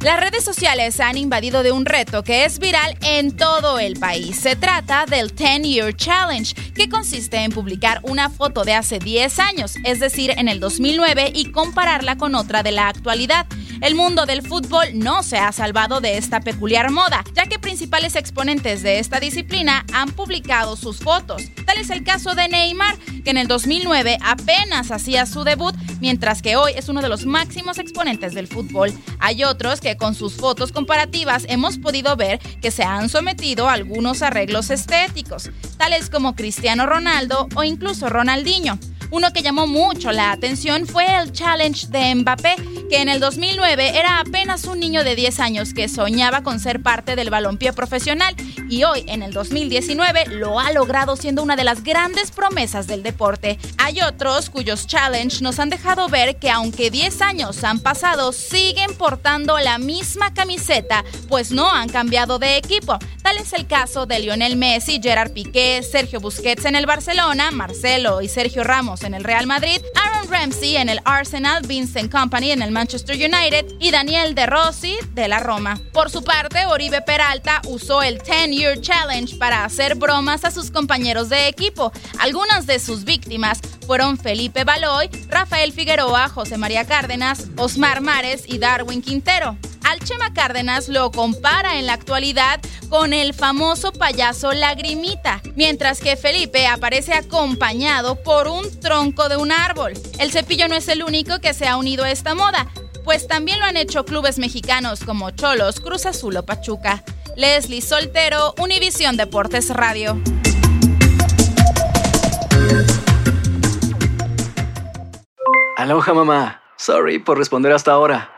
Las redes sociales han invadido de un reto que es viral en todo el país. Se trata del 10 Year Challenge, que consiste en publicar una foto de hace 10 años, es decir, en el 2009, y compararla con otra de la actualidad. El mundo del fútbol no se ha salvado de esta peculiar moda, ya que principales exponentes de esta disciplina han publicado sus fotos. Tal es el caso de Neymar, que en el 2009 apenas hacía su debut, mientras que hoy es uno de los máximos exponentes del fútbol. Hay otros que con sus fotos comparativas hemos podido ver que se han sometido a algunos arreglos estéticos, tales como Cristiano Ronaldo o incluso Ronaldinho. Uno que llamó mucho la atención fue el challenge de Mbappé, que en el 2009 era apenas un niño de 10 años que soñaba con ser parte del balompié profesional y hoy en el 2019 lo ha logrado siendo una de las grandes promesas del deporte. Hay otros cuyos challenge nos han dejado ver que aunque 10 años han pasado, siguen portando la misma camiseta, pues no han cambiado de equipo. Tal es el caso de Lionel Messi, Gerard Piqué, Sergio Busquets en el Barcelona, Marcelo y Sergio Ramos en el Real Madrid, Aaron Ramsey en el Arsenal, Vincent Company en el Manchester United y Daniel De Rossi de la Roma. Por su parte, Oribe Peralta usó el 10 Year Challenge para hacer bromas a sus compañeros de equipo. Algunas de sus víctimas fueron Felipe Baloy, Rafael Figueroa, José María Cárdenas, Osmar Mares y Darwin Quintero. Al Chema Cárdenas lo compara en la actualidad con el famoso payaso Lagrimita, mientras que Felipe aparece acompañado por un tronco de un árbol. El cepillo no es el único que se ha unido a esta moda, pues también lo han hecho clubes mexicanos como Cholos, Cruz Azul o Pachuca. Leslie Soltero, Univisión Deportes Radio. Aloha mamá. Sorry por responder hasta ahora.